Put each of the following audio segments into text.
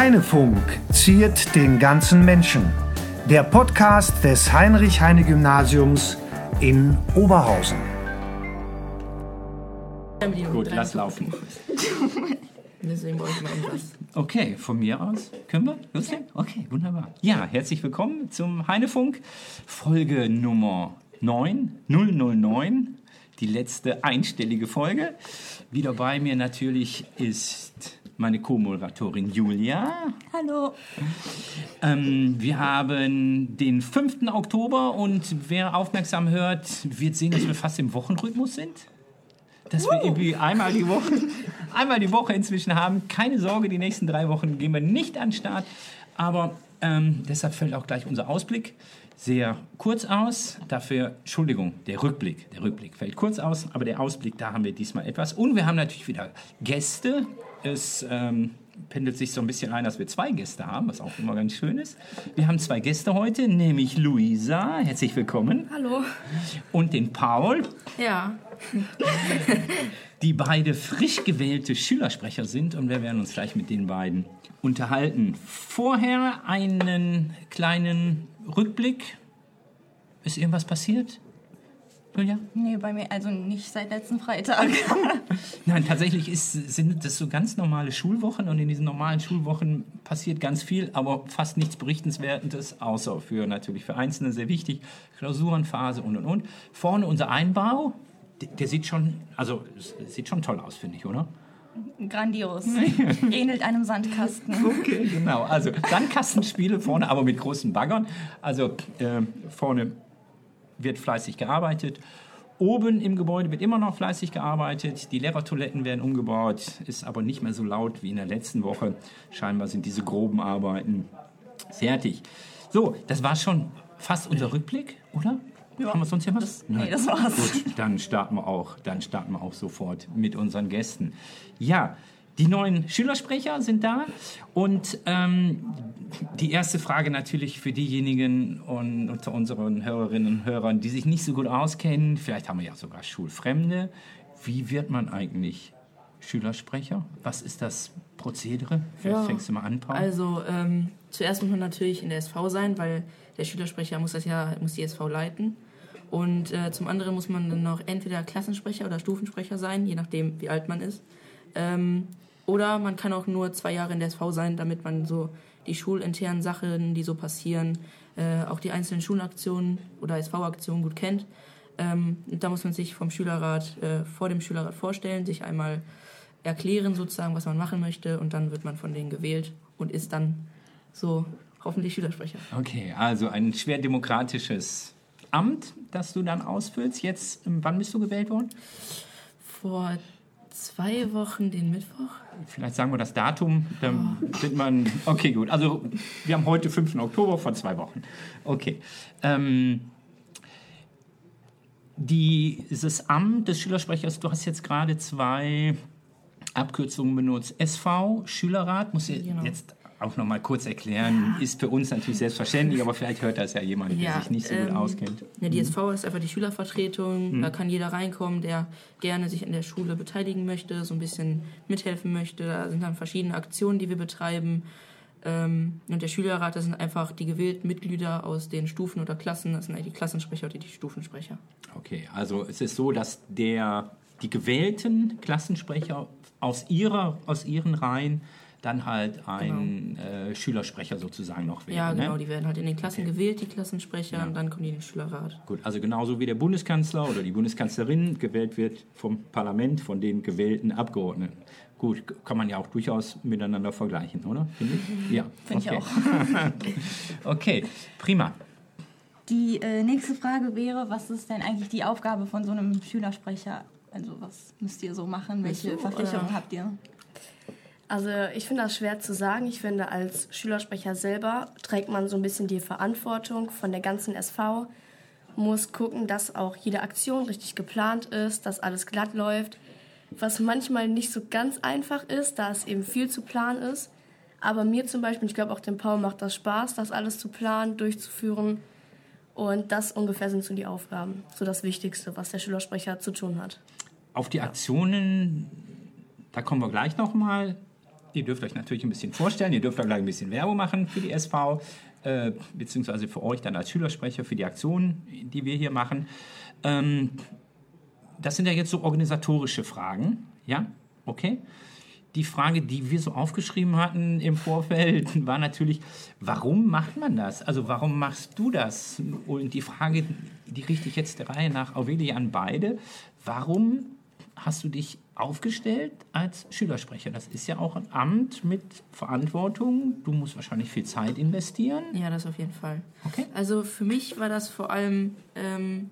Heinefunk ziert den ganzen Menschen. Der Podcast des Heinrich-Heine-Gymnasiums in Oberhausen. Gut, lass laufen. Deswegen brauche ich mal irgendwas. Okay, von mir aus können wir loslegen? Okay, wunderbar. Ja, herzlich willkommen zum Heinefunk, Folge Nummer 9, 009, die letzte einstellige Folge. Wieder bei mir natürlich ist meine Co-Moderatorin Julia. Hallo. Ähm, wir haben den 5. Oktober und wer aufmerksam hört, wird sehen, dass wir fast im Wochenrhythmus sind. Dass wir irgendwie einmal die Woche, einmal die Woche inzwischen haben. Keine Sorge, die nächsten drei Wochen gehen wir nicht an den Start. Aber ähm, deshalb fällt auch gleich unser Ausblick sehr kurz aus. Dafür, Entschuldigung, der Rückblick. Der Rückblick fällt kurz aus, aber der Ausblick, da haben wir diesmal etwas. Und wir haben natürlich wieder Gäste. Es ähm, pendelt sich so ein bisschen ein, dass wir zwei Gäste haben, was auch immer ganz schön ist. Wir haben zwei Gäste heute, nämlich Luisa. Herzlich willkommen. Hallo. Und den Paul, Ja. die beide frisch gewählte Schülersprecher sind. Und wir werden uns gleich mit den beiden unterhalten. Vorher einen kleinen Rückblick. Ist irgendwas passiert? Julia? Nee, bei mir, also nicht seit letzten Freitag. Nein, tatsächlich ist, sind das so ganz normale Schulwochen und in diesen normalen Schulwochen passiert ganz viel, aber fast nichts Berichtenswertes, außer für natürlich für Einzelne sehr wichtig, Klausurenphase und und und. Vorne unser Einbau, der, der sieht schon, also sieht schon toll aus, finde ich, oder? Grandios. Ähnelt einem Sandkasten. Okay, genau. Also Sandkastenspiele vorne, aber mit großen Baggern. Also äh, vorne wird fleißig gearbeitet. Oben im Gebäude wird immer noch fleißig gearbeitet. Die Lehrertoiletten werden umgebaut, ist aber nicht mehr so laut wie in der letzten Woche. Scheinbar sind diese groben Arbeiten fertig. So, das war schon fast unser Rückblick, oder? Ja. Haben wir sonst hier was? nee, das war's. Gut, dann starten wir auch, dann starten wir auch sofort mit unseren Gästen. Ja, die neuen Schülersprecher sind da und ähm, die erste Frage natürlich für diejenigen und unter unseren Hörerinnen und Hörern, die sich nicht so gut auskennen, vielleicht haben wir ja sogar Schulfremde. Wie wird man eigentlich Schülersprecher? Was ist das Prozedere? Vielleicht Ja, fängst du mal an, Paul. Also, ähm, zuerst muss man natürlich in der SV sein, weil der Schülersprecher muss das ja, muss die SV leiten. Und äh, zum anderen muss man dann noch entweder Klassensprecher oder Stufensprecher sein, je nachdem, wie alt man ist. Ähm, oder man kann auch nur zwei Jahre in der SV sein, damit man so die schulinternen Sachen, die so passieren, äh, auch die einzelnen Schulaktionen oder SV-Aktionen gut kennt. Ähm, da muss man sich vom Schülerrat, äh, vor dem Schülerrat vorstellen, sich einmal erklären sozusagen, was man machen möchte und dann wird man von denen gewählt und ist dann so hoffentlich Schülersprecher. Okay, also ein schwer demokratisches Amt, das du dann ausfüllst. Jetzt, ähm, wann bist du gewählt worden? Vor zwei Wochen den Mittwoch. Vielleicht sagen wir das Datum, dann wird man. Okay, gut. Also, wir haben heute 5. Oktober vor zwei Wochen. Okay. Ähm, dieses Amt des Schülersprechers, du hast jetzt gerade zwei Abkürzungen benutzt. SV, Schülerrat, muss ich Genau. jetzt auch noch mal kurz erklären, ist für uns natürlich selbstverständlich, aber vielleicht hört das ja jemand, der Ja, sich nicht so gut ähm, auskennt. Ja, die SV ist einfach die Schülervertretung. Da kann jeder reinkommen, der gerne sich in der Schule beteiligen möchte, so ein bisschen mithelfen möchte. Da sind dann verschiedene Aktionen, die wir betreiben. Ähm, und der Schülerrat, das sind einfach die gewählten Mitglieder aus den Stufen oder Klassen. Das sind eigentlich die Klassensprecher oder die Stufensprecher. Okay, also es ist so, dass der, die gewählten Klassensprecher aus, ihrer, aus ihren Reihen dann halt einen äh, Schülersprecher sozusagen noch wählen. Ja, genau, ne? die werden halt in den Klassen gewählt, die Klassensprecher, und dann kommen die in den Schülerrat. Gut, also genauso wie der Bundeskanzler oder die Bundeskanzlerin gewählt wird vom Parlament, von den gewählten Abgeordneten. Gut, kann man ja auch durchaus miteinander vergleichen, oder? Finde ich? Ja. Finde ich okay. auch. okay, prima. Die äh, nächste Frage wäre, was ist denn eigentlich die Aufgabe von so einem Schülersprecher? Also was müsst ihr so machen? Welche so, Verpflichtungen habt ihr? Also ich finde das schwer zu sagen. Ich finde, als Schülersprecher selber trägt man so ein bisschen die Verantwortung von der ganzen SV, muss gucken, dass auch jede Aktion richtig geplant ist, dass alles glatt läuft, was manchmal nicht so ganz einfach ist, da es eben viel zu planen ist. Aber mir zum Beispiel, ich glaube auch dem Paul macht das Spaß, das alles zu planen, durchzuführen. Und das ungefähr sind so die Aufgaben, so das Wichtigste, was der Schülersprecher zu tun hat. Auf die Aktionen, da kommen wir gleich nochmal Ihr dürft euch natürlich ein bisschen vorstellen, ihr dürft auch gleich ein bisschen Werbung machen für die SV, äh, beziehungsweise für euch dann als Schülersprecher für die Aktionen, die wir hier machen. Ähm, das sind ja jetzt so organisatorische Fragen, ja? Okay. Die Frage, die wir so aufgeschrieben hatten im Vorfeld, war natürlich, warum macht man das? Also warum machst du das? Und die Frage, die richte ich jetzt der Reihe nach Aurelia an beide. Warum hast du dich aufgestellt als Schülersprecher? Das ist ja auch ein Amt mit Verantwortung. Du musst wahrscheinlich viel Zeit investieren. Ja, das auf jeden Fall. Okay. Also für mich war das vor allem, ähm,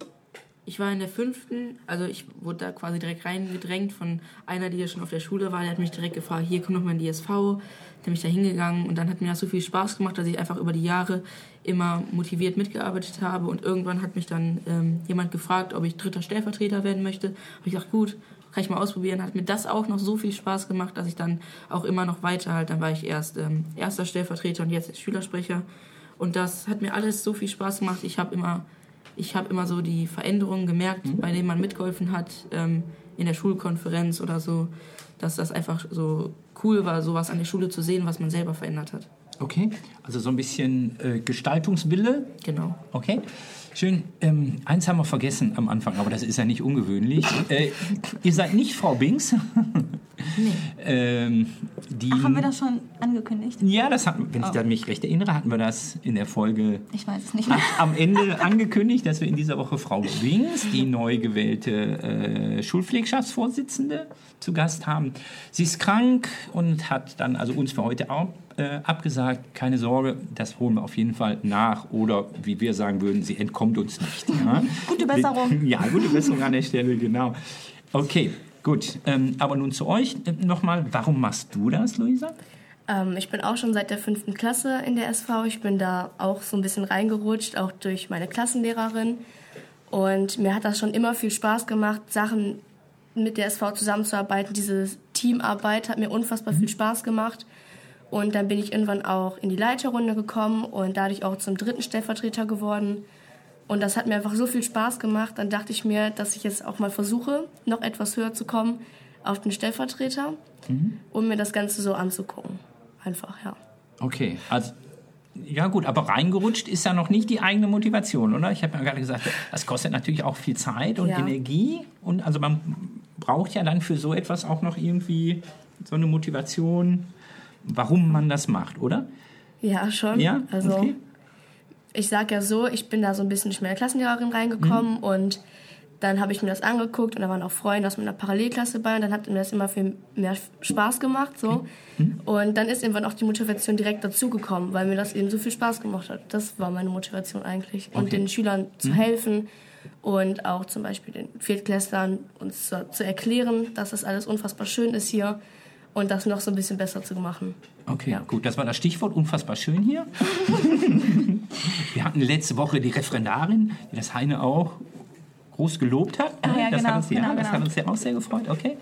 ich war in der fünften, also ich wurde da quasi direkt reingedrängt von einer, die ja schon auf der Schule war. Der hat mich direkt gefragt, hier komm doch mal in die SV. Der bin ich da hingegangen und dann hat mir das so viel Spaß gemacht, dass ich einfach über die Jahre immer motiviert mitgearbeitet habe und irgendwann hat mich dann ähm, jemand gefragt, ob ich dritter Stellvertreter werden möchte. Habe ich gesagt, gut, kann ich mal ausprobieren. Hat mir das auch noch so viel Spaß gemacht, dass ich dann auch immer noch weiter halt, dann war ich erst ähm, erster Stellvertreter und jetzt Schülersprecher. Und das hat mir alles so viel Spaß gemacht. Ich habe immer, ich habe immer so die Veränderungen gemerkt, bei denen man mitgeholfen hat ähm, in der Schulkonferenz oder so, dass das einfach so cool war, sowas an der Schule zu sehen, was man selber verändert hat. Okay, also so ein bisschen äh, Gestaltungswille. Genau. Okay, schön. Ähm, eins haben wir vergessen am Anfang, aber das ist ja nicht ungewöhnlich. Äh, ihr seid nicht Frau Binks. Nee. ähm, die, Ach, haben wir das schon angekündigt? Ja, das hatten, wenn ich Oh. da mich recht erinnere, hatten wir das in der Folge Ich weiß es nicht mehr. am Ende angekündigt, dass wir in dieser Woche Frau Binks, die neu gewählte äh, Schulpflegschaftsvorsitzende, zu Gast haben. Sie ist krank und hat dann also uns für heute auch, äh, abgesagt. Keine Sorge, das holen wir auf jeden Fall nach oder wie wir sagen würden, sie entkommt uns nicht. Ja? Gute Besserung. Ja, gute Besserung an der Stelle, genau. Okay, gut. Ähm, aber nun zu euch äh, nochmal. Warum machst du das, Luisa? Ähm, ich bin auch schon seit der fünften Klasse in der SV. Ich bin da auch so ein bisschen reingerutscht, auch durch meine Klassenlehrerin. Und mir hat das schon immer viel Spaß gemacht, Sachen mit der SV zusammenzuarbeiten. Diese Teamarbeit hat mir unfassbar viel Spaß gemacht. Und dann bin ich irgendwann auch in die Leiterrunde gekommen und dadurch auch zum dritten Stellvertreter geworden. Und das hat mir einfach so viel Spaß gemacht. Dann dachte ich mir, dass ich jetzt auch mal versuche, noch etwas höher zu kommen auf den Stellvertreter, um mir das Ganze so anzugucken. Einfach, ja. Okay, also ja gut, aber reingerutscht ist ja noch nicht die eigene Motivation, oder? Ich habe ja gerade gesagt, das kostet natürlich auch viel Zeit und Ja. Energie und also man braucht ja dann für so etwas auch noch irgendwie so eine Motivation, warum man das macht, oder? Ja, schon. Ja, Also okay. ich sag ja so, ich bin da so ein bisschen durch meine Klassenlehrerin reingekommen Mhm. und dann habe ich mir das angeguckt und da waren auch Freunde aus meiner Parallelklasse bei und dann hat mir das immer viel mehr Spaß gemacht so Mhm. und dann ist irgendwann auch die Motivation direkt dazugekommen, weil mir das eben so viel Spaß gemacht hat. Das war meine Motivation eigentlich und Okay. Mhm. den Schülern zu helfen und auch zum Beispiel den Viertklässlern uns zu, zu erklären, dass das alles unfassbar schön ist hier und das noch so ein bisschen besser zu machen. Okay, Ja. gut, das war das Stichwort, unfassbar schön hier. Wir hatten letzte Woche die Referendarin, die das Heine auch groß gelobt hat. Ah, ja, das, genau, hat uns, ja, genau, das genau. hat uns ja auch sehr gefreut, okay.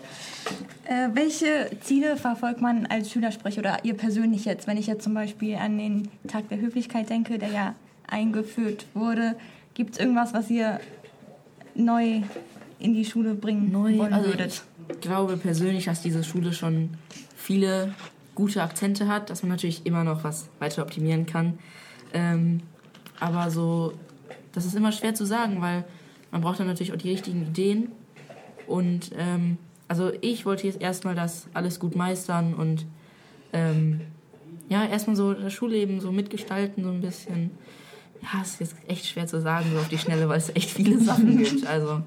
Äh, welche Ziele verfolgt man als Schülersprecher oder ihr persönlich jetzt? Wenn ich jetzt zum Beispiel an den Tag der Höflichkeit denke, der ja eingeführt wurde, gibt es irgendwas, was ihr neu in die Schule bringen Neu, wollen also würdet? Glaube persönlich, dass diese Schule schon viele gute Akzente hat, dass man natürlich immer noch was weiter optimieren kann. Ähm, aber so, das ist immer schwer zu sagen, weil man braucht dann natürlich auch die richtigen Ideen. Und ähm, also ich wollte jetzt erstmal das alles gut meistern und ähm, ja, erstmal so das Schulleben so mitgestalten, so ein bisschen. Ja, ist jetzt echt schwer zu sagen, so auf die Schnelle, weil es echt viele Sachen gibt. Also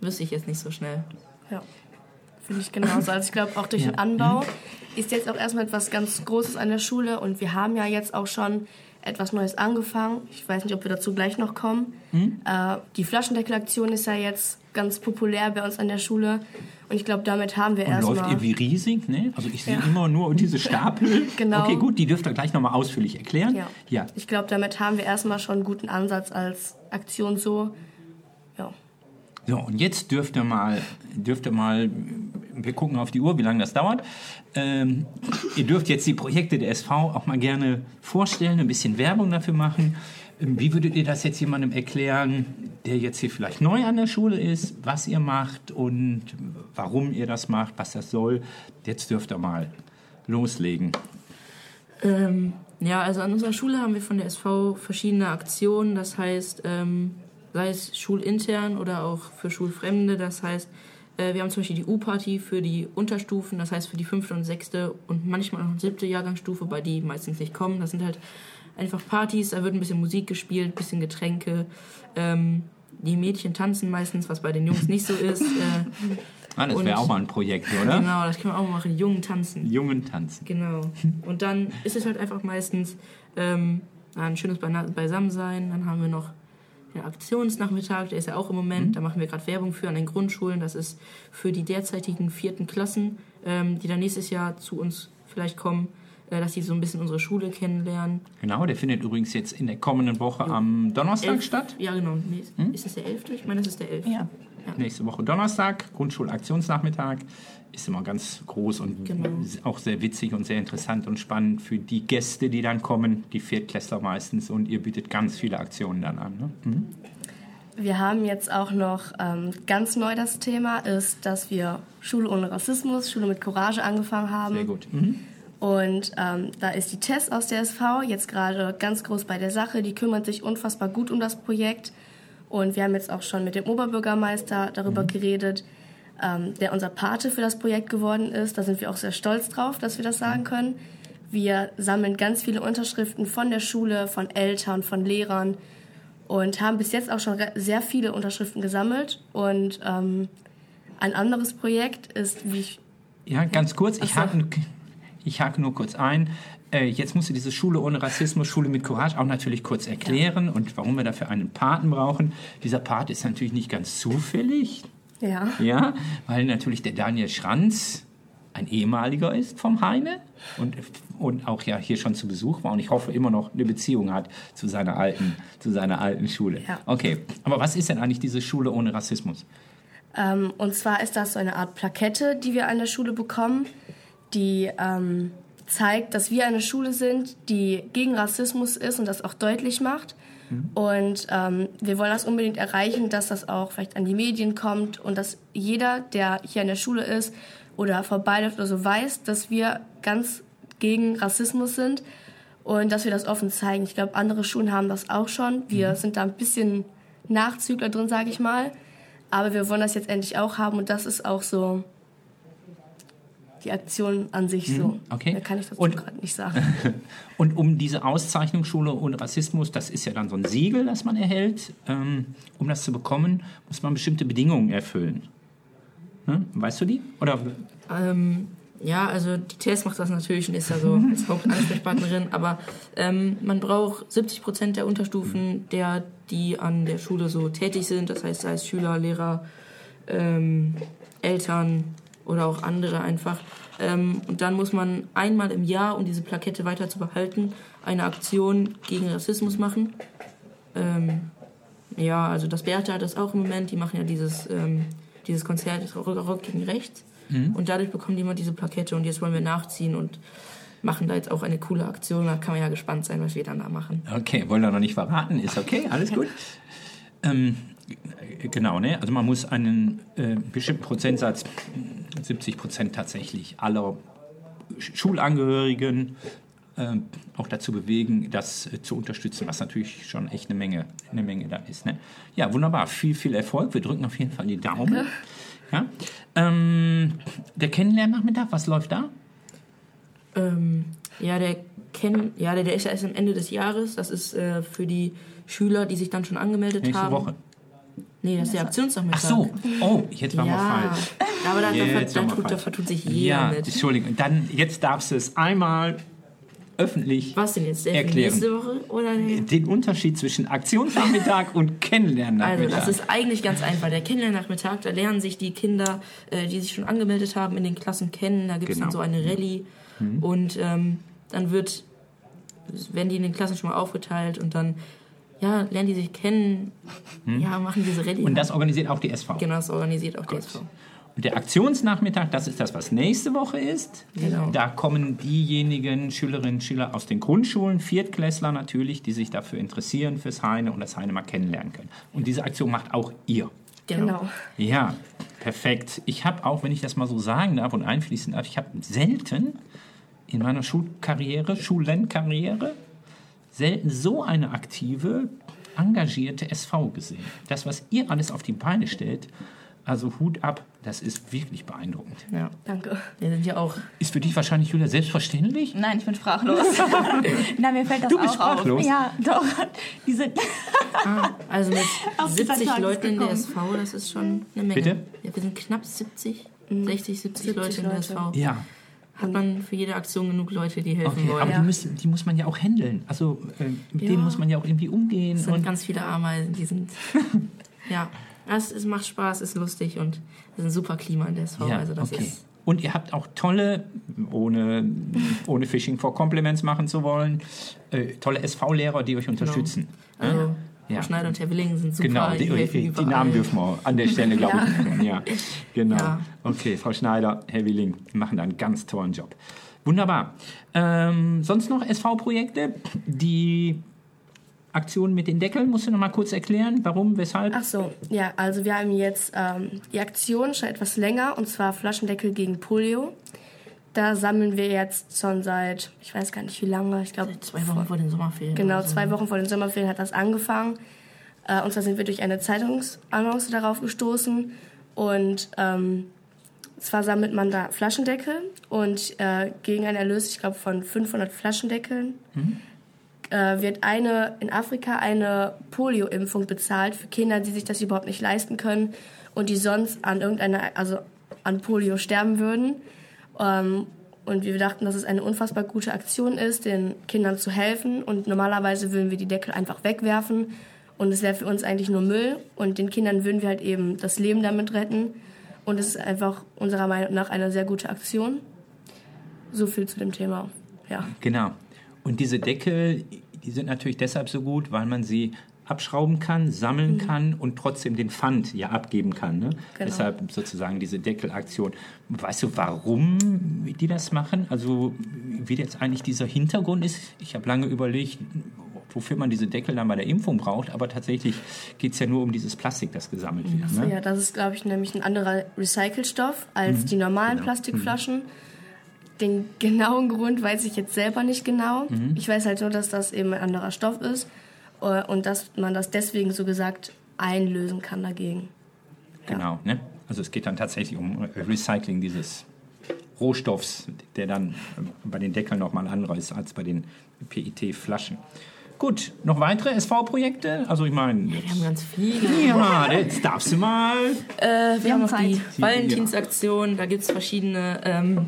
wüsste ich jetzt nicht so schnell. Ja, finde ich genauso. Also ich glaube, auch durch Ja. den Anbau ist jetzt auch erstmal etwas ganz Großes an der Schule und wir haben ja jetzt auch schon etwas Neues angefangen. Ich weiß nicht, ob wir dazu gleich noch kommen. Äh, die Flaschendeckelaktion ist ja jetzt ganz populär bei uns an der Schule und ich glaube, damit haben wir Und läuft erstmal... irgendwie riesig, ne? Also ich sehe Ja. immer nur diese Stapel. Genau. Okay, gut, die dürft ihr gleich nochmal ausführlich erklären. Ja. ja. Ich glaube, damit haben wir erstmal schon einen guten Ansatz als Aktion so. Ja. So, und jetzt dürft ihr mal, dürft ihr mal, wir gucken auf die Uhr, wie lange das dauert. Ähm, ihr dürft jetzt die Projekte der SV auch mal gerne vorstellen, ein bisschen Werbung dafür machen. Ähm, Wie würdet ihr das jetzt jemandem erklären, der jetzt hier vielleicht neu an der Schule ist, was ihr macht und warum ihr das macht, was das soll? Jetzt dürft ihr mal loslegen? Ähm, ja, also an unserer Schule haben wir von der SV verschiedene Aktionen. Das heißt, ähm, sei es schulintern oder auch für Schulfremde. Das heißt, wir haben zum Beispiel die U-Party für die Unterstufen, das heißt für die fünfte und sechste und manchmal auch siebte Jahrgangsstufe, bei die meistens nicht kommen. Das sind halt einfach Partys, da wird ein bisschen Musik gespielt, ein bisschen Getränke. Ähm, die Mädchen tanzen meistens, was bei den Jungs nicht so ist. Äh, Ah, das wäre auch mal ein Projekt, oder? genau, das können wir auch mal machen, Jungen tanzen. Jungen tanzen. Genau. Und dann ist es halt einfach meistens ähm, ein schönes Beisammensein. Dann haben wir noch den Aktionsnachmittag, der ist ja auch im Moment. Da machen wir gerade Werbung für an den Grundschulen. Das ist für die derzeitigen vierten Klassen, ähm, die dann nächstes Jahr zu uns vielleicht kommen, äh, dass sie so ein bisschen unsere Schule kennenlernen. Genau, der findet übrigens jetzt in der kommenden Woche am Donnerstag Elf- statt. Ja, genau. Nee, Ist das der 11.? Ich meine, das ist der 11. Ja. Nächste Woche Donnerstag, Grundschulaktionsnachmittag. Ist immer ganz groß und Genau. auch sehr witzig und sehr interessant und spannend für die Gäste, die dann kommen, die Viertklässler meistens. Und ihr bietet ganz viele Aktionen dann an. Ne? Mhm. Wir haben jetzt auch noch ähm, ganz neu das Thema, ist, dass wir Schule ohne Rassismus, Schule mit Courage angefangen haben. Sehr gut. Mhm. Und ähm, da ist die Tess aus der SV jetzt gerade ganz groß bei der Sache. Die kümmert sich unfassbar gut um das Projekt. Und wir haben jetzt auch schon mit dem Oberbürgermeister darüber geredet, ähm, der unser Pate für das Projekt geworden ist. Da sind wir auch sehr stolz drauf, dass wir das sagen können. Wir sammeln ganz viele Unterschriften von der Schule, von Eltern, von Lehrern und haben bis jetzt auch schon sehr viele Unterschriften gesammelt. Und ähm, ein anderes Projekt ist, wie ich Ja, ganz kurz, ich hake, ich hake nur kurz ein. Äh, jetzt musst du diese Schule ohne Rassismus, Schule mit Courage auch natürlich kurz erklären und warum wir dafür einen Paten brauchen. Dieser Pat ist natürlich nicht ganz zufällig, ja. ja, weil natürlich der Daniel Schranz ein ehemaliger ist vom Heine und, und auch ja hier schon zu Besuch war und ich hoffe immer noch eine Beziehung hat zu seiner alten, zu seiner alten Schule. Ja. Okay, aber was ist denn eigentlich diese Schule ohne Rassismus? Ähm, und zwar ist das so eine Art Plakette, die wir an der Schule bekommen, die ähm, zeigt, dass wir eine Schule sind, die gegen Rassismus ist und das auch deutlich macht. Und ähm, wir wollen das unbedingt erreichen, dass das auch vielleicht an die Medien kommt und dass jeder, der hier an der Schule ist oder vorbeiläuft oder so, weiß, dass wir ganz gegen Rassismus sind und dass wir das offen zeigen. Ich glaube, andere Schulen haben das auch schon. Wir sind da ein bisschen Nachzügler drin, sage ich mal. Aber wir wollen das jetzt endlich auch haben und das ist auch so die Aktion an sich so. Mhm, okay. Da kann ich dazu Und- gerade nicht sagen. Und um diese Auszeichnung Schule ohne Rassismus, das ist ja dann so ein Siegel, das man erhält, ähm, um das zu bekommen, muss man bestimmte Bedingungen erfüllen. Ne? Weißt du die? Oder Ähm, ja, also die Tess macht das natürlich und ist da so als Hauptansprechpartnerin, aber ähm, man braucht 70 Prozent der Unterstufen, der, die an der Schule so tätig sind, das heißt, sei es Schüler, Lehrer, ähm, Eltern oder auch andere einfach. Ähm, und dann muss man einmal im Jahr, um diese Plakette weiter zu behalten, eine Aktion gegen Rassismus machen. Ähm, ja, also das Bertha hat das auch im Moment, die machen ja dieses, ähm, dieses Konzert Rock, gegen Rechts. Und dadurch bekommen die immer diese Plakette und jetzt wollen wir nachziehen und machen da jetzt auch eine coole Aktion. Da kann man ja gespannt sein, was wir dann da machen. Okay, wollen wir noch nicht verraten, ist okay, alles gut. ähm, äh, genau, ne? Also man muss einen äh, bestimmten Prozentsatz, 70 Prozent tatsächlich aller Sch- Schulangehörigen äh, auch dazu bewegen, das äh, zu unterstützen, was natürlich schon echt eine Menge, eine Menge da ist. Ne? Ja, wunderbar. Viel, viel Erfolg. Wir drücken auf jeden Fall die Daumen. Ja? Ähm, der Kennenlernnachmittag, was läuft da? Ähm, ja, der Ken, ja, der, der ist ja erst am Ende des Jahres. Das ist äh, für die Schüler, die sich dann schon angemeldet Nächste haben. Woche. Nee, das ist der Aktionsnachmittag. Ach so. Oh, jetzt waren wir Ja, falsch. aber da, da, Jetzt da, wir tut, da vertut sich jeder Ja, mit. Entschuldigung. Dann, jetzt darfst du es einmal öffentlich Was denn jetzt? Erklären. nächste Woche oder der? Den Unterschied zwischen Aktionsnachmittag und Also, Kennenlernnachmittag. das ist eigentlich ganz einfach. Der Kennenlernnachmittag, da lernen sich die Kinder, äh, die sich schon angemeldet haben, in den Klassen kennen. Da gibt es Genau. dann so eine Rallye. Und ähm, dann wird, werden die in den Klassen schon mal aufgeteilt und dann ja, lernen die sich kennen, ja, machen diese Rallye. und das organisiert auch die SV. genau, das organisiert auch die SV. Und der Aktionsnachmittag, das ist das, was nächste Woche ist. Genau. Da kommen diejenigen Schülerinnen und Schüler aus den Grundschulen, Viertklässler natürlich, die sich dafür interessieren, fürs Heine und das Heine mal kennenlernen können. Und diese Aktion macht auch ihr. Genau. Ja, perfekt. Ich habe auch, wenn ich das mal so sagen darf und einfließen darf, ich habe selten in meiner Schulkarriere, Schulenkarriere, selten so eine aktive, engagierte SV gesehen. Das, was ihr alles auf die Beine stellt, also Hut ab, das ist wirklich beeindruckend. Ja. Danke. Wir sind ja auch. Ist für dich wahrscheinlich, Julia, selbstverständlich? Nein, ich bin sprachlos. Na, mir fällt das Du bist auch sprachlos? auf. Ja, doch. Diese Also mit Auf dieser 70 Tages Leuten in der. SV, das ist schon eine Menge. Bitte? Ja, wir sind knapp 70, 60, 70, 70 Leute in der. SV. Ja. Hat man für jede Aktion genug Leute, die helfen Okay, wollen. aber Ja. die, müssen, die muss man ja auch handeln. Also äh, mit Ja. denen muss man ja auch irgendwie umgehen. Es sind ganz viele Ameisen, die sind. ja, es, es macht Spaß, es ist lustig und es ist ein super Klima in der SV. ja, also das okay. ist. Und ihr habt auch tolle, ohne, ohne Fishing for Compliments machen zu wollen, äh, tolle SV-Lehrer, die euch unterstützen. Also, Ja. Frau Schneider und Herr Willingen sind super. Genau, die, die, die. Namen dürfen wir an der Stelle, glaube ich, nennen. Ja, genau. Ja. Okay, Frau Schneider, Herr Willing machen da einen ganz tollen Job. Wunderbar. Ähm, sonst noch SV-Projekte? Die Aktion mit den Deckeln, musst du noch mal kurz erklären, warum, weshalb? Ach so, ja, also wir haben jetzt ähm, die Aktion schon etwas länger und zwar Flaschendeckel gegen Polio. Da sammeln wir jetzt schon seit, ich weiß gar nicht wie lange, ich glaube Zwei Wochen vor den Sommerferien. Genau, so. zwei Wochen vor den Sommerferien hat das angefangen. Äh, und zwar sind wir durch eine Zeitungsannonce darauf gestoßen. Und ähm, zwar sammelt man da Flaschendeckel und äh, gegen einen Erlös, ich glaube, von 500 Flaschendeckeln äh, wird eine in Afrika eine Polio-Impfung bezahlt für Kinder, die sich das überhaupt nicht leisten können und die sonst an irgendeiner, also an Polio sterben würden. Ähm, und wir dachten, dass es eine unfassbar gute Aktion ist, den Kindern zu helfen. Und normalerweise würden wir die Deckel einfach wegwerfen. Und es wäre für uns eigentlich nur Müll. Und den Kindern würden wir halt eben das Leben damit retten. Und es ist einfach unserer Meinung nach eine sehr gute Aktion. So viel zu dem Thema. Ja. Genau. Und diese Deckel, die sind natürlich deshalb so gut, weil man sie abschrauben kann, sammeln kann und trotzdem den Pfand ja abgeben kann. Ne? Deshalb sozusagen diese Deckelaktion. Weißt du, warum die das machen? Also wie jetzt eigentlich dieser Hintergrund ist? Ich habe lange überlegt, wofür man diese Deckel dann bei der Impfung braucht, aber tatsächlich geht es ja nur um dieses Plastik, das gesammelt wird. Ne? Ja, das ist, glaube ich, nämlich ein anderer Recycelstoff als die normalen Plastikflaschen. Den genauen Grund weiß ich jetzt selber nicht genau. Ich weiß halt nur, dass das eben ein anderer Stoff ist und dass man das deswegen so gesagt einlösen kann dagegen. Genau, ne? Also es geht dann tatsächlich um Recycling dieses Rohstoffs, der dann äh, bei den Deckeln nochmal ein anderer ist als bei den PET-Flaschen. Gut, noch weitere SV-Projekte? Also ich meine, Wir haben ganz viele. ja, jetzt darfst du mal. Äh, wir haben noch die Valentinsaktion, da gibt es verschiedene. Ähm,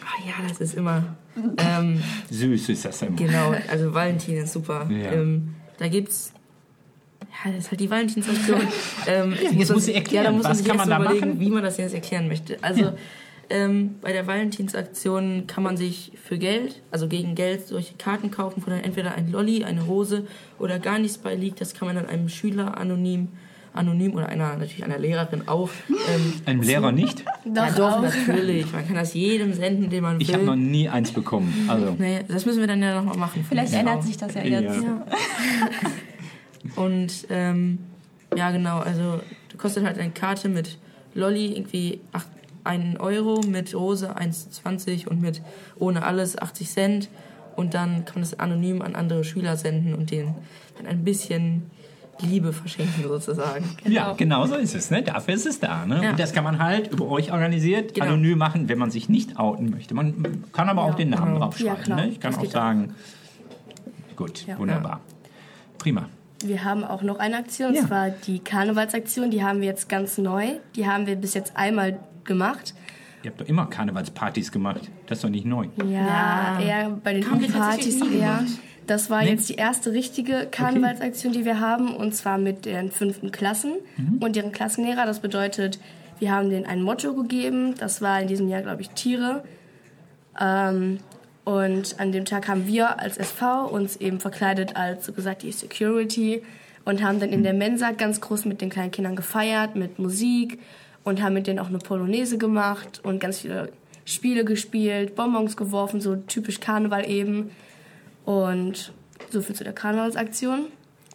ah ja, das ist immer. Ähm, Süß ist das immer. genau, also Valentin ist super. Ja. Ähm, da gibt's. Ja, das ist halt die Valentinsaktion. ähm, ich jetzt musst du erklären, ja, da muss was kann man da überlegen, machen? wie man das jetzt erklären möchte. Also ähm, bei der Valentinsaktion kann man sich für Geld, also gegen Geld, solche Karten kaufen, wo dann entweder ein Lolli, eine Rose oder gar nichts bei liegt. Das kann man dann einem Schüler anonym, anonym oder einer natürlich einer Lehrerin auch. Ähm, Einem Lehrer nicht? ja, doch, natürlich. Man kann das jedem senden, den man will. Ich habe noch nie eins bekommen. Also, Nee, das müssen wir dann ja nochmal machen. Vielleicht Ja. ändert sich das ja jetzt. Ja. Und ähm, ja, genau, also du kostet halt eine Karte mit Lolli irgendwie 8, 1 Euro, mit Rose 1,20 und mit ohne alles 80 Cent. Und dann kann man das anonym an andere Schüler senden und denen dann ein bisschen Liebe verschenken sozusagen. Ja, genau so ist es. Ne? Dafür ist es da. Ne? Ja. Und das kann man halt über euch organisiert Genau. anonym machen, wenn man sich nicht outen möchte. Man kann aber auch den Namen genau. draufschreiben. Ja, ne? Ich kann Das auch sagen, gut, Ja. wunderbar. Prima. Wir haben auch noch eine Aktion, Ja. und zwar die Karnevalsaktion. Die haben wir jetzt ganz neu. Die haben wir bis jetzt einmal gemacht. Ihr habt doch immer Karnevalspartys gemacht. Das ist doch nicht neu. Ja, Ja. eher bei den Partys eher. gemacht. Das war Nee? jetzt die erste richtige Karnevalsaktion, die wir haben, und zwar mit den fünften Klassen Mhm. und ihren Klassenlehrer. Das bedeutet, wir haben denen ein Motto gegeben. Das war in diesem Jahr, glaube ich, Tiere. Ähm, und an dem Tag haben wir als SV uns eben verkleidet als, so gesagt, die Security und haben dann in der Mensa ganz groß mit den kleinen Kindern gefeiert, mit Musik und haben mit denen auch eine Polonaise gemacht und ganz viele Spiele gespielt, Bonbons geworfen, so typisch Karneval eben. Und so viel zu der Karnevalsaktion.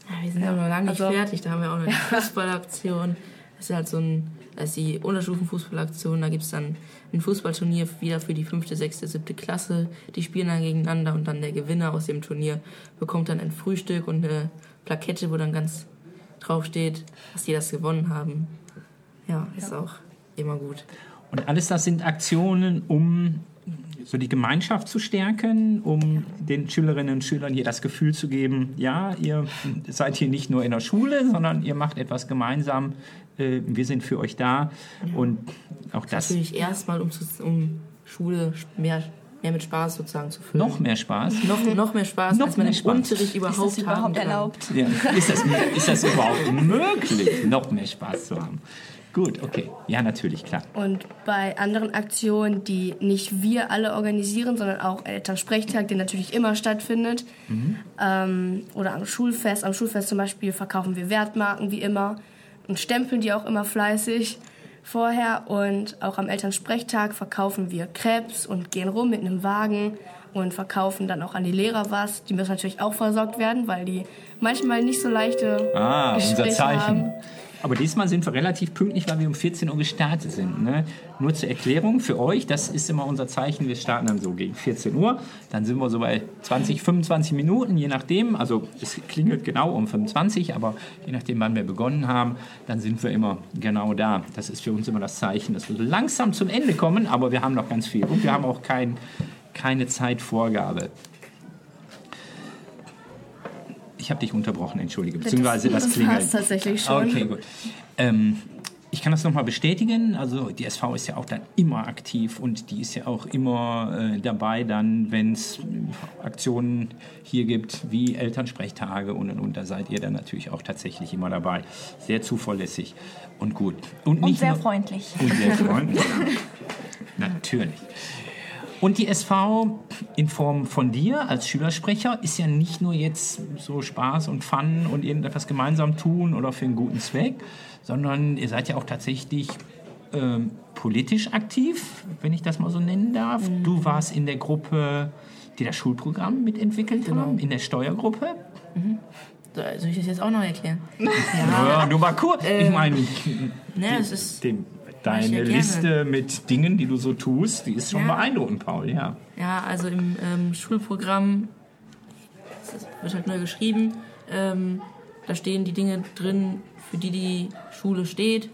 Ja, wir sind ja noch lange nicht also- fertig, da haben wir auch noch die Fußballaktion. Das ist halt so ein, das ist die Unterstufenfußballaktion. Da gibt es dann ein Fußballturnier wieder für die fünfte, sechste, siebte Klasse. Die spielen dann gegeneinander und dann der Gewinner aus dem Turnier bekommt dann ein Frühstück und eine Plakette, wo dann ganz drauf steht, dass die das gewonnen haben. Ja, ist auch immer gut. Und alles das sind Aktionen, um so die Gemeinschaft zu stärken, um den Schülerinnen und Schülern hier das Gefühl zu geben, ja, ihr seid hier nicht nur in der Schule, sondern ihr macht etwas gemeinsam. Äh, wir sind für euch da. Und auch das. Natürlich erstmal, um, um Schule mehr, mehr mit Spaß sozusagen zu füllen. Noch mehr Spaß. noch, noch mehr Spaß, Noch als man mehr im Spaß. Unterricht Ist überhaupt, das haben überhaupt erlaubt? Ja. Ist, das, ist das überhaupt möglich, noch mehr Spaß zu haben? Gut, okay. Ja, natürlich, klar. Und bei anderen Aktionen, die nicht wir alle organisieren, sondern auch Elternsprechtag, der natürlich immer stattfindet, ähm, oder am Schulfest. Am Schulfest zum Beispiel verkaufen wir Wertmarken wie immer und stempeln die auch immer fleißig vorher. Und auch am Elternsprechtag verkaufen wir Krebs und gehen rum mit einem Wagen und verkaufen dann auch an die Lehrer was. Die müssen natürlich auch versorgt werden, weil die manchmal nicht so leichte Ah, unser Gespräche Zeichen. haben. Aber diesmal sind wir relativ pünktlich, weil wir um 14 Uhr gestartet sind. Ne? Nur zur Erklärung für euch, das ist immer unser Zeichen. Wir starten dann so gegen 14 Uhr. Dann sind wir so bei 20, 25 Minuten, je nachdem. Also es klingelt genau um 25, aber je nachdem, wann wir begonnen haben, dann sind wir immer genau da. Das ist für uns immer das Zeichen, dass wir langsam zum Ende kommen, aber wir haben noch ganz viel. Und wir haben auch kein, keine Zeitvorgabe. Ich habe dich unterbrochen, entschuldige. Beziehungsweise das, das klingelt. war's tatsächlich schon. Okay, gut. Ähm, ich kann das nochmal bestätigen. Also die SV ist ja auch dann immer aktiv und die ist ja auch immer äh, dabei, dann, wenn es Aktionen hier gibt, wie Elternsprechtage und und und. Da seid ihr dann natürlich auch tatsächlich immer dabei. Sehr zuverlässig und gut. Und nicht sehr freundlich. und sehr freundlich. Natürlich. Und die SV in Form von dir als Schülersprecher ist ja nicht nur jetzt so Spaß und Fun und irgendetwas gemeinsam tun oder für einen guten Zweck, sondern ihr seid ja auch tatsächlich ähm, politisch aktiv, wenn ich das mal so nennen darf. Du warst in der Gruppe, die das Schulprogramm mitentwickelt haben, in der Steuergruppe. So, Soll ich das jetzt auch noch erklären? Ja, nur mal kurz. ich meine, Ne, es ist, den, ich deine ja. Liste mit Dingen, die du so tust, die ist schon Ja. beeindruckend, Paul, ja. ja, also im ähm, Schulprogramm, das wird halt neu geschrieben, ähm, da stehen die Dinge drin, für die die Schule steht.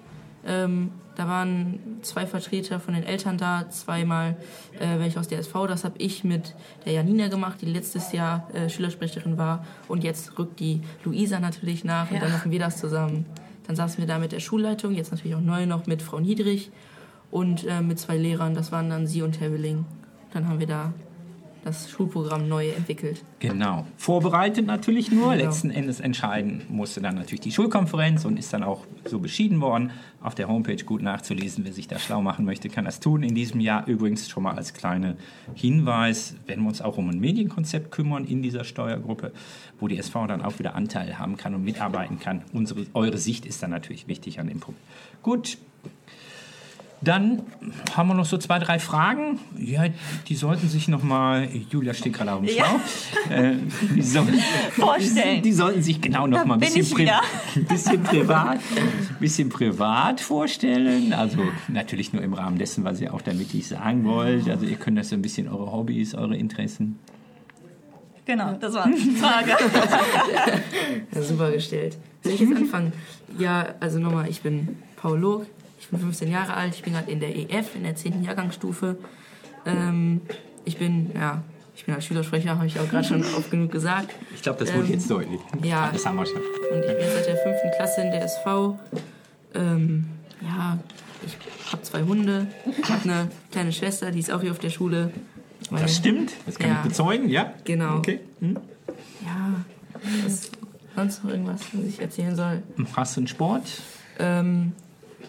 Ähm, da waren zwei Vertreter von den Eltern da, zweimal äh, welche aus der SV. Das habe ich mit der Janina gemacht, die letztes Jahr äh, Schülersprecherin war. Und jetzt rückt die Luisa natürlich nach und dann machen wir das zusammen. Dann saßen wir da mit der Schulleitung, jetzt natürlich auch neu noch mit Frau Niedrich und äh, mit zwei Lehrern. Das waren dann sie und Herr Willing. Dann haben wir da das Schulprogramm neu entwickelt. Genau. Vorbereitet natürlich nur. Genau. Letzten Endes entscheiden musste dann natürlich die Schulkonferenz und ist dann auch so beschieden worden. Auf der Homepage gut nachzulesen. Wer sich da schlau machen möchte, kann das tun. In diesem Jahr übrigens schon mal als kleiner Hinweis, wenn wir uns auch um ein Medienkonzept kümmern in dieser Steuergruppe, wo die SV dann auch wieder Anteil haben kann und mitarbeiten kann. Unsere, eure Sicht ist dann natürlich wichtig an dem Punkt. Gut, dann haben wir noch so zwei, drei Fragen. Ja, die sollten sich noch mal, Julia steht gerade auf dem Schlauch, äh, die, sollten, Vorstellen. die sollten sich genau noch Da mal ein bin bisschen, ich pri bisschen privat, bisschen privat vorstellen. Also natürlich nur im Rahmen dessen, was ihr auch damit wirklich sagen wollt. Also ihr könnt das so ein bisschen eure Hobbys, eure Interessen. Genau, das war die Frage. Ja, super gestellt. Soll ich jetzt anfangen? Ja, also nochmal, ich bin Paul Log, ich bin 15 Jahre alt, ich bin gerade in der EF, in der 10. Jahrgangsstufe. Ähm, ich bin, ja, ich bin als Schülersprecher, habe ich auch gerade schon oft genug gesagt. Ich glaube, das wurde Ähm, jetzt deutlich. ja. Das haben wir schon. Und ich bin seit der 5. Klasse in der SV. Ähm, ja, ich habe zwei Hunde, ich habe eine kleine Schwester, die ist auch hier auf der Schule. Meine- Das stimmt, das kann Ja. ich bezeugen, ja? Genau. Okay. Hm. Ja, was, sonst noch irgendwas, was ich erzählen soll? Hast du einen Sport? Ähm,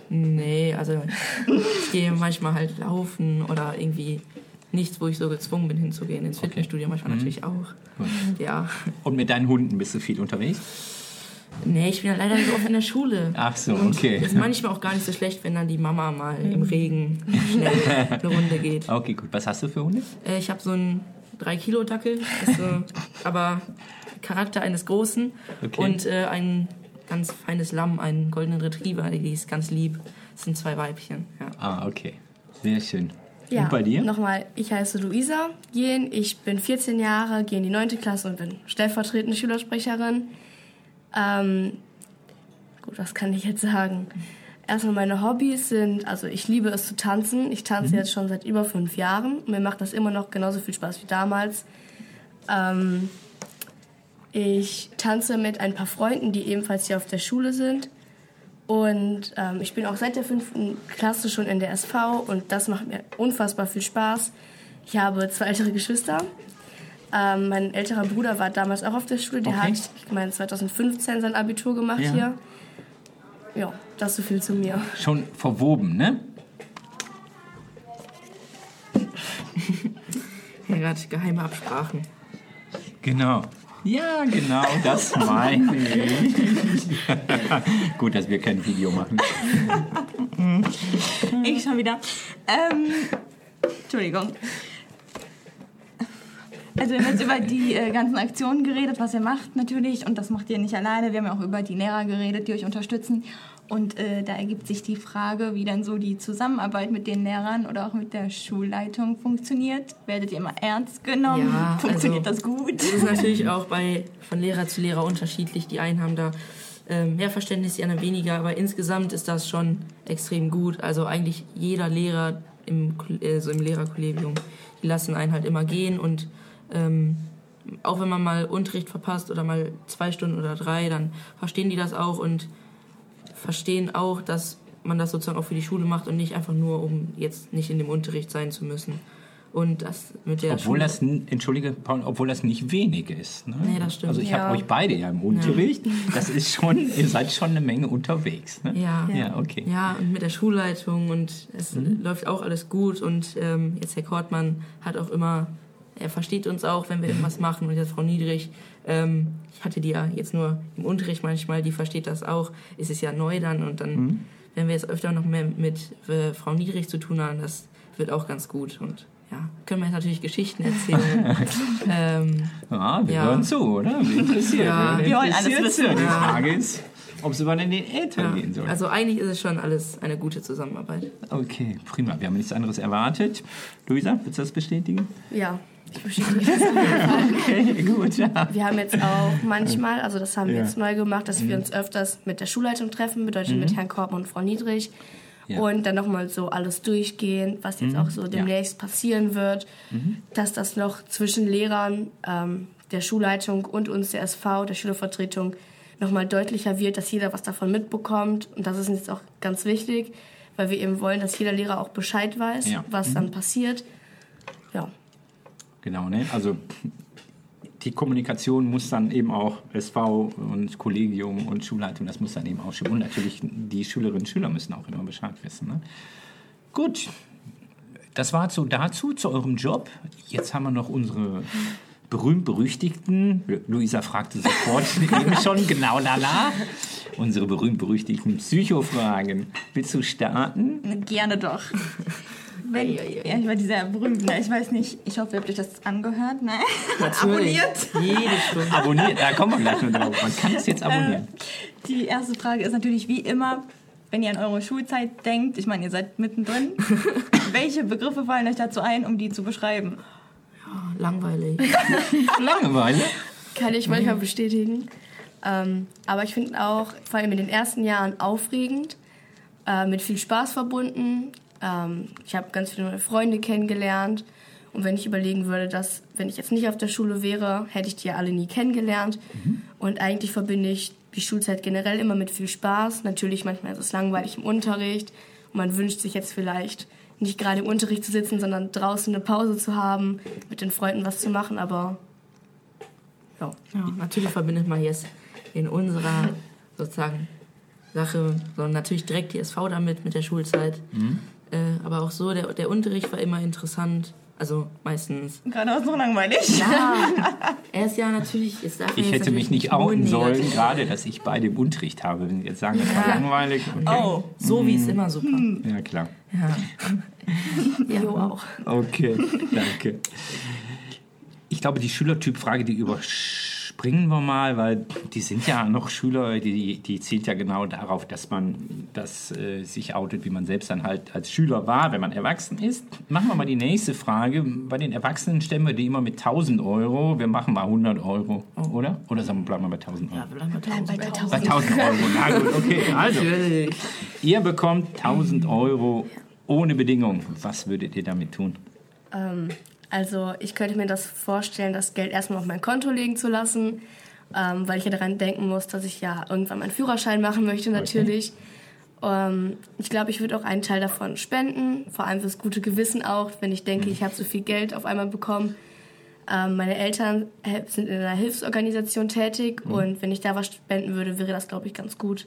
nee, also ich gehe manchmal halt laufen oder irgendwie nichts, wo ich so gezwungen bin hinzugehen. Ins Fitnessstudio manchmal Mhm. natürlich auch. Ja. Und mit deinen Hunden bist du viel unterwegs? Nee, ich bin ja leider so oft in der Schule. Ach so, Und okay. Ist manchmal auch gar nicht so schlecht, wenn dann die Mama mal im Regen schnell eine Runde geht. Okay, gut. Was hast du für Hunde? Äh, ich habe so einen 3-Kilo-Dackel, ist so, aber Charakter eines Großen. Okay. Und äh, einen ganz feines Lamm, einen goldenen Retriever, die ist ganz lieb. Das sind zwei Weibchen. Ja. Ah, okay. Sehr schön. Ja, Und bei dir? Nochmal, ich heiße Luisa Jen, ich bin 14 Jahre, gehe in die 9. Klasse und bin stellvertretende Schülersprecherin. Ähm, gut, was kann ich jetzt sagen? Erstmal meine Hobbys sind, also ich liebe es zu tanzen. Ich tanze jetzt schon seit über fünf Jahren. Mir macht das immer noch genauso viel Spaß wie damals. Ähm, ich tanze mit ein paar Freunden, die ebenfalls hier auf der Schule sind. Und ähm, ich bin auch seit der fünften Klasse schon in der SV und das macht mir unfassbar viel Spaß. Ich habe zwei ältere Geschwister. Ähm, mein älterer Bruder war damals auch auf der Schule. Der Okay. hat, ich meine, 2015 sein Abitur gemacht Ja. hier. Ja, das so viel zu mir. Schon verwoben, ne? Ja, gerade geheime Absprachen. Genau. Ja, genau, das meine ich. Gut, dass wir kein Video machen. Ich schon wieder. Ähm, Entschuldigung. Also wir haben jetzt über die äh, ganzen Aktionen geredet, was ihr macht natürlich. Und das macht ihr nicht alleine. Wir haben ja auch über die Lehrer geredet, die euch unterstützen. Und äh, da ergibt sich die Frage, wie dann so die Zusammenarbeit mit den Lehrern oder auch mit der Schulleitung funktioniert. Werdet ihr immer ernst genommen? Ja, funktioniert also- das gut? Das ist natürlich auch bei, von Lehrer zu Lehrer unterschiedlich. Die einen haben da ähm, mehr Verständnis, die anderen weniger. Aber insgesamt ist das schon extrem gut. Also eigentlich jeder Lehrer im, äh, so im Lehrerkollegium, die lassen einen halt immer gehen. Und ähm, auch wenn man mal Unterricht verpasst oder mal zwei Stunden oder drei, dann verstehen die das auch und verstehen auch, dass man das sozusagen auch für die Schule macht und nicht einfach nur, um jetzt nicht in dem Unterricht sein zu müssen. Und das mit der Obwohl Schule das, entschuldige, Paul, obwohl das nicht wenig ist. Ne? Nee, das stimmt. Also ich Ja. habe euch beide ja im Unterricht. Das ist schon, ihr seid schon eine Menge unterwegs. Ne? Ja. Ja, okay. Ja, und mit der Schulleitung und es läuft auch alles gut und ähm, jetzt Herr Kortmann hat auch immer, er versteht uns auch, wenn wir irgendwas machen und jetzt Frau Niedrig, ähm, ich hatte die ja jetzt nur im Unterricht manchmal, die versteht das auch, ist es ja neu dann und dann, wenn wir jetzt öfter noch mehr mit äh, Frau Niedrig zu tun haben, das wird auch ganz gut und ja, können wir jetzt natürlich Geschichten erzählen. ähm, Ja, wir Ja. hören zu, oder? Wir interessieren. Ja, wir wollen alles interessiert wissen. sie. Die. Frage ist, ob es über den Eltern ja. gehen soll. Also eigentlich ist es schon alles eine gute Zusammenarbeit. okay, prima. Wir haben nichts anderes erwartet. Luisa, willst du das bestätigen? Ja, ich bestätige das. Okay, gut. Ja. Wir haben jetzt auch manchmal, also das haben wir Ja. jetzt neu gemacht, dass wir uns öfters mit der Schulleitung treffen, bedeutet mit Herrn Korbmann und Frau Niedrig. Ja. Und dann nochmal so alles durchgehen, was jetzt auch so demnächst passieren wird, dass das noch zwischen Lehrern, ähm, der Schulleitung und uns, der SV, der Schülervertretung, nochmal deutlicher wird, dass jeder was davon mitbekommt. Und das ist jetzt auch ganz wichtig, weil wir eben wollen, dass jeder Lehrer auch Bescheid weiß, Ja. was dann passiert. Ja. Genau, ne? Also die Kommunikation muss dann eben auch SV und Kollegium und Schulleitung, das muss dann eben auch stimmen. Und natürlich die Schülerinnen und Schüler müssen auch immer Bescheid wissen. Ne? Gut, das war so dazu, zu eurem Job. Jetzt haben wir noch unsere berühmt-berüchtigten, Luisa fragte sofort eben schon, genau lala, unsere berühmt-berüchtigten Psychofragen. Willst du starten? Gerne doch. Wenn, ja, ich war dieser berühmten, ich weiß nicht, ich hoffe, ihr habt euch das angehört, ne? Abonniert. Jede Stunde. Abonniert, da kommen wir gleich noch drauf. Man kann es jetzt abonnieren. Die erste Frage ist natürlich wie immer, wenn ihr an eure Schulzeit denkt, ich meine, ihr seid mittendrin, welche Begriffe fallen euch dazu ein, um die zu beschreiben? Langweilig. Langeweile. Kann ich manchmal bestätigen. Ähm, aber ich finde auch vor allem in den ersten Jahren aufregend, äh, mit viel Spaß verbunden. Ähm, ich habe ganz viele neue Freunde kennengelernt. Und wenn ich überlegen würde, dass, wenn ich jetzt nicht auf der Schule wäre, hätte ich die ja alle nie kennengelernt. Und eigentlich verbinde ich die Schulzeit generell immer mit viel Spaß. Natürlich, manchmal ist es langweilig im Unterricht. Und man wünscht sich jetzt vielleicht nicht gerade im Unterricht zu sitzen, sondern draußen eine Pause zu haben, mit den Freunden was zu machen. Aber ja. Ja, natürlich verbindet man jetzt in unserer sozusagen Sache, sondern natürlich direkt die SV damit, mit der Schulzeit. Äh, aber auch so, der, der Unterricht war immer interessant. Also meistens. Geradeaus noch langweilig. Ja, er ist ja natürlich. Jetzt darf Ich jetzt hätte mich nicht outen sollen, negativ- gerade, dass ich beide im Unterricht habe. Wenn Sie jetzt sagen, das war Ja. langweilig. Okay. Oh, So wie es immer super. Ja, klar. Ja. Ja, jo auch. Okay, danke. Ich glaube, die Schülertypfrage, die springen wir mal, weil die sind ja noch Schüler, die, die zielt ja genau darauf, dass man das äh, sich outet, wie man selbst dann halt als Schüler war, wenn man erwachsen ist. Machen wir mal die nächste Frage. Bei den Erwachsenen stemmen wir die immer mit 1000 Euro. Wir machen mal 100 Euro, oder? Oder sagen wir, bleiben wir bei 1000 Euro? Ja, bleiben wir Bleiben bei 1000. Bei 1000 Euro, na gut, okay. Also, ihr bekommt 1000 Euro ohne Bedingung. Was würdet ihr damit tun? Ähm, also ich könnte mir das vorstellen, das Geld erstmal auf mein Konto legen zu lassen, ähm, weil ich ja daran denken muss, dass ich ja irgendwann meinen Führerschein machen möchte natürlich. Ähm, ich glaube, ich würde auch einen Teil davon spenden, vor allem fürs gute Gewissen auch, wenn ich denke, ich habe so viel Geld auf einmal bekommen. Ähm, meine Eltern äh, sind in einer Hilfsorganisation tätig und wenn ich da was spenden würde, wäre das, glaube ich, ganz gut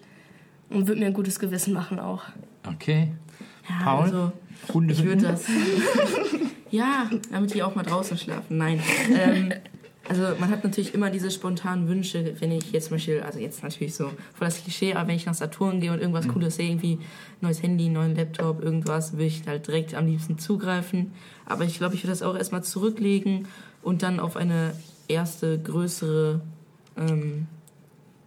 und würde mir ein gutes Gewissen machen auch. Okay. Ja, Paul? also, Hunde ich würde das. ja, damit die auch mal draußen schlafen. Nein. Ähm, also man hat natürlich immer diese spontanen Wünsche, wenn ich jetzt zum Beispiel, also jetzt natürlich so voll das Klischee, aber wenn ich nach Saturn gehe und irgendwas Cooles sehe, irgendwie neues Handy, neuen Laptop, irgendwas, würde ich halt direkt am liebsten zugreifen. Aber ich glaube, ich würde das auch erstmal zurücklegen und dann auf eine erste größere, ähm,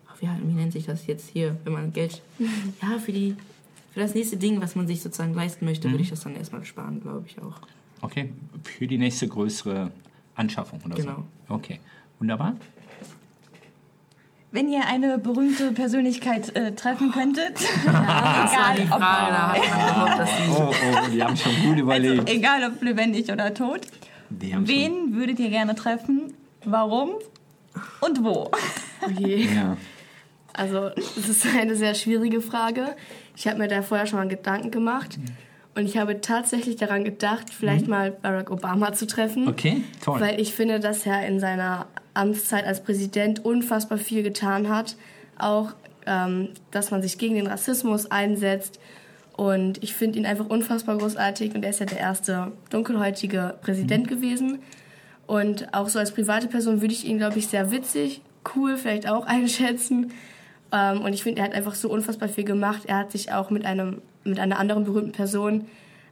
ach, wie, wie nennt sich das jetzt hier, wenn man Geld, ja, für die, für das nächste Ding, was man sich sozusagen leisten möchte, würde ich das dann erstmal sparen, glaube ich auch. Okay, für die nächste größere Anschaffung oder Genau. so. Okay, wunderbar. Wenn ihr eine berühmte Persönlichkeit äh, treffen könntet, Das war die egal, Frage, da hat man gehofft, dass die Oh, oh, die haben schon gut überlegt. ob, egal ob lebendig oder tot, haben schon, wen würdet ihr gerne treffen? Warum? Und wo? Okay. ja. Also, das ist eine sehr schwierige Frage. Ich habe mir da vorher schon mal Gedanken gemacht. Und ich habe tatsächlich daran gedacht, vielleicht mal Barack Obama zu treffen. Okay, toll. Weil ich finde, dass er in seiner Amtszeit als Präsident unfassbar viel getan hat. Auch, ähm, dass man sich gegen den Rassismus einsetzt. Und ich finde ihn einfach unfassbar großartig. Und er ist ja der erste dunkelhäutige Präsident gewesen. Und auch so als private Person würde ich ihn, glaube ich, sehr witzig, cool vielleicht auch einschätzen. Ähm, und ich finde, er hat einfach so unfassbar viel gemacht. Er hat sich auch mit, einem, mit einer anderen berühmten Person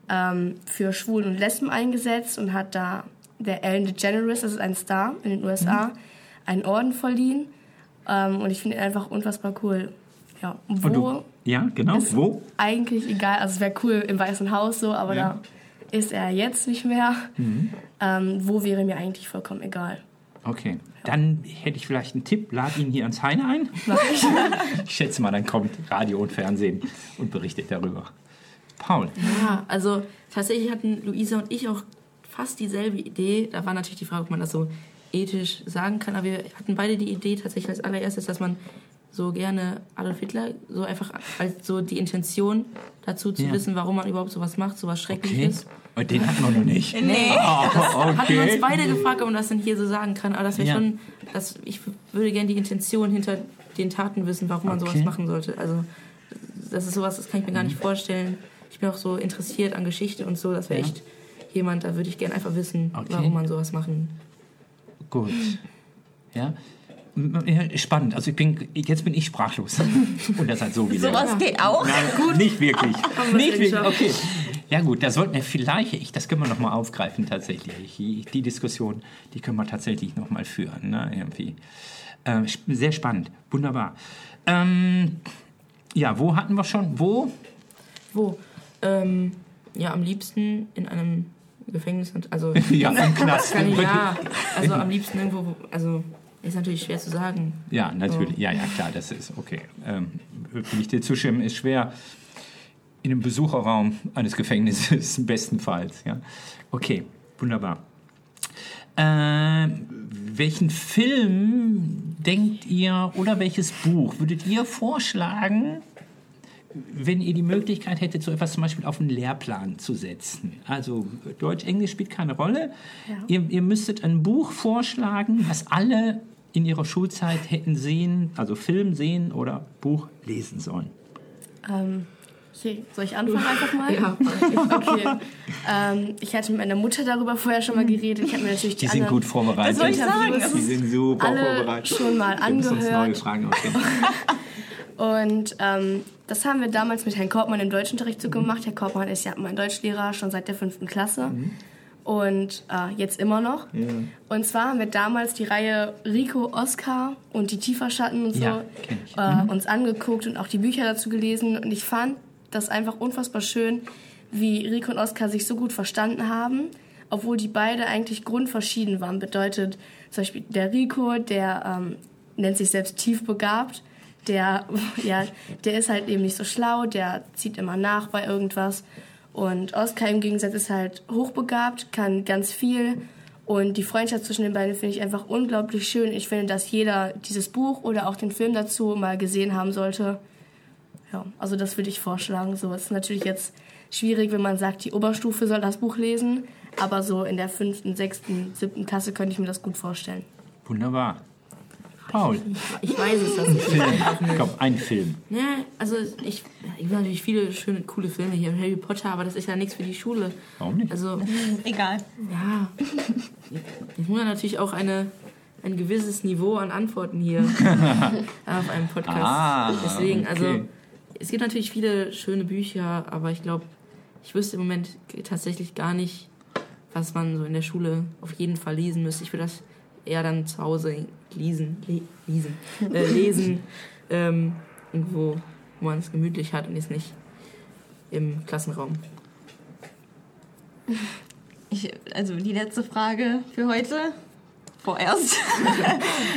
ähm, für Schwulen und Lesben eingesetzt und hat da der Ellen DeGeneres, das ist ein Star in den USA, einen Orden verliehen. Ähm, und ich finde ihn einfach unfassbar cool. Ja, wo du, ja, genau. Wo? eigentlich egal. Also es wäre cool im Weißen Haus so, aber Ja. da ist er jetzt nicht mehr. Ähm, wo wäre mir eigentlich vollkommen egal. Okay, dann hätte ich vielleicht einen Tipp. Lad ihn hier ans Heine ein. Ich schätze mal, dann kommt Radio und Fernsehen und berichtet darüber. Paul. Ja, also tatsächlich hatten Luisa und ich auch fast dieselbe Idee. Da war natürlich die Frage, ob man das so ethisch sagen kann, aber wir hatten beide die Idee tatsächlich als allererstes, dass man so gerne Adolf Hitler so einfach als so die Intention dazu zu Ja. wissen, warum man überhaupt sowas macht, sowas Okay. Und den hatten wir noch nicht. Nee, Oh, hatten wir uns okay. beide gefragt, ob man das denn hier so sagen kann. Aber das wäre Ja. schon, das, ich würde gerne die Intention hinter den Taten wissen, warum man Okay. sowas machen sollte. Also das ist sowas, das kann ich mir gar nicht vorstellen. Ich bin auch so interessiert an Geschichte und so. Das wäre Ja. echt jemand, da würde ich gerne einfach wissen, Okay. warum man sowas machen. Gut. Ja. M- ja, Spannend. Also ich bin, jetzt bin ich sprachlos. Und das halt so wie Sowas geht auch. Nein, nicht wirklich. wir Nicht wirklich. Okay. Ja gut, da sollten wir vielleicht, ich, das können wir noch mal aufgreifen tatsächlich. Die, Diskussion, die können wir tatsächlich noch mal führen. Ne? Irgendwie. Sp- sehr spannend. Wunderbar. Ähm, ja, wo hatten wir schon? Wo? Wo? Ähm, ja, am liebsten in einem Gefängnis. Also, Ja, im Knast. kann ich, ja, also am liebsten irgendwo, wo- also ist natürlich schwer zu sagen. Ja, natürlich. Ja, ja, klar, das ist okay. Ähm, will ich dir zustimmen, ist schwer. In einem Besucherraum eines Gefängnisses bestenfalls. Ja. Okay, wunderbar. Ähm, welchen Film denkt ihr oder welches Buch würdet ihr vorschlagen, wenn ihr die Möglichkeit hättet, so etwas zum Beispiel auf einen Lehrplan zu setzen? Also Deutsch, Englisch spielt keine Rolle. Ihr, ihr müsstet ein Buch vorschlagen, was alle in ihrer Schulzeit hätten sehen, also Film sehen oder Buch lesen sollen. Ähm, okay, soll ich anfangen einfach mal? Ja. Okay. Ähm, ich hatte mit meiner Mutter darüber vorher schon mal geredet. Ich habe mir natürlich die, Die sind anderen gut vorbereitet. Das wollte ich sagen. Die sind super alle vorbereitet. schon mal Wir müssen uns neue angehört. Fragen ausdenken. Und ähm, das haben wir damals mit Herrn Kortmann im Deutschunterricht so gemacht. Herr Kortmann ist ja mein Deutschlehrer schon seit der fünften Klasse. und äh, jetzt immer noch. Und zwar haben wir damals die Reihe Rico, Oscar und die Tieferschatten und so Ja, äh, uns angeguckt und auch die Bücher dazu gelesen. Und ich fand das einfach unfassbar schön, wie Rico und Oscar sich so gut verstanden haben, obwohl die beide eigentlich grundverschieden waren. Bedeutet zum Beispiel der Rico, der ähm, nennt sich selbst tiefbegabt. Der, ja, der ist halt eben nicht so schlau, der zieht immer nach bei irgendwas. Und Oscar im Gegensatz ist halt hochbegabt, kann ganz viel. Und die Freundschaft zwischen den beiden finde ich einfach unglaublich schön. Ich finde, dass jeder dieses Buch oder auch den Film dazu mal gesehen haben sollte. Ja, also das würde ich vorschlagen. So es ist natürlich jetzt schwierig, wenn man sagt, die Oberstufe soll das Buch lesen. Aber so in der fünften, sechsten, siebten Klasse könnte ich mir das gut vorstellen. Wunderbar. Paul, Ich weiß es, dass ich Film. Ich glaube, ein Film. Ja, also ich, ich habe natürlich viele schöne, coole Filme hier, Harry Potter, aber das ist ja nichts für die Schule. Warum nicht? Also, Egal. ja, ich muss ja natürlich auch eine, ein gewisses Niveau an Antworten hier auf einem Podcast. Ah, Deswegen, also, okay. Es gibt natürlich viele schöne Bücher, aber ich glaube, ich wüsste im Moment tatsächlich gar nicht, was man so in der Schule auf jeden Fall lesen müsste. Ich würde das eher dann zu Hause lesen, le lesen, äh, lesen ähm, irgendwo, wo man es gemütlich hat und jetzt nicht im Klassenraum. Ich, also die letzte Frage für heute. Vorerst.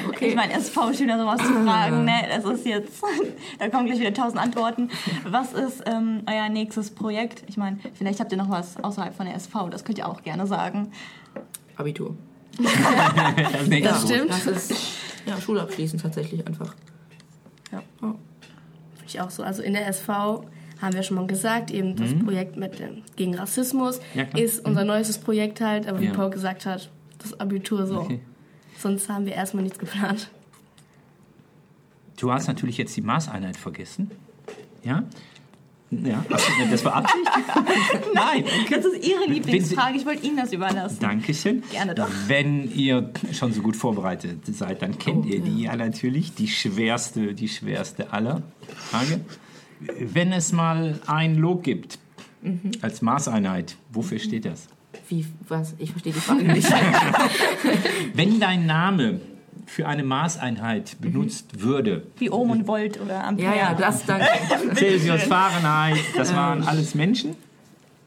Okay. Ich meine, SV-Schüler sowas zu fragen, ne? Das ist jetzt, da kommen gleich wieder tausend Antworten. Was ist ähm, euer nächstes Projekt? Ich meine, vielleicht habt ihr noch was außerhalb von der SV, das könnt ihr auch gerne sagen. Abitur. Das, Das stimmt. Das ist ja Schule abschließen tatsächlich einfach. Ja. Finde ich auch so. Also in der SV haben wir schon mal gesagt, eben das Projekt mit dem, gegen Rassismus Mhm. Ja, ist unser neuestes Projekt halt, aber wie Ja. Paul gesagt hat, das Abitur so. Okay. Sonst haben wir erstmal nichts geplant. Du hast natürlich jetzt die Maßeinheit vergessen. Ja? Ja, das war Absicht? Nein, okay. Das ist Ihre Lieblingsfrage, ich wollte Ihnen das überlassen. Dankeschön. Gerne doch. Wenn ihr schon so gut vorbereitet seid, dann kennt Oh, ihr die ja natürlich. Die schwerste, die schwerste aller Frage. Wenn es mal ein Log gibt Mhm. als Maßeinheit, wofür steht das? Wie, was? Ich verstehe die Frage nicht. Wenn dein Name für eine Maßeinheit benutzt würde, Wie Ohm und Volt oder Ampere. ja, ja, das danke. Celsius, Fahrenheit, das waren alles Menschen.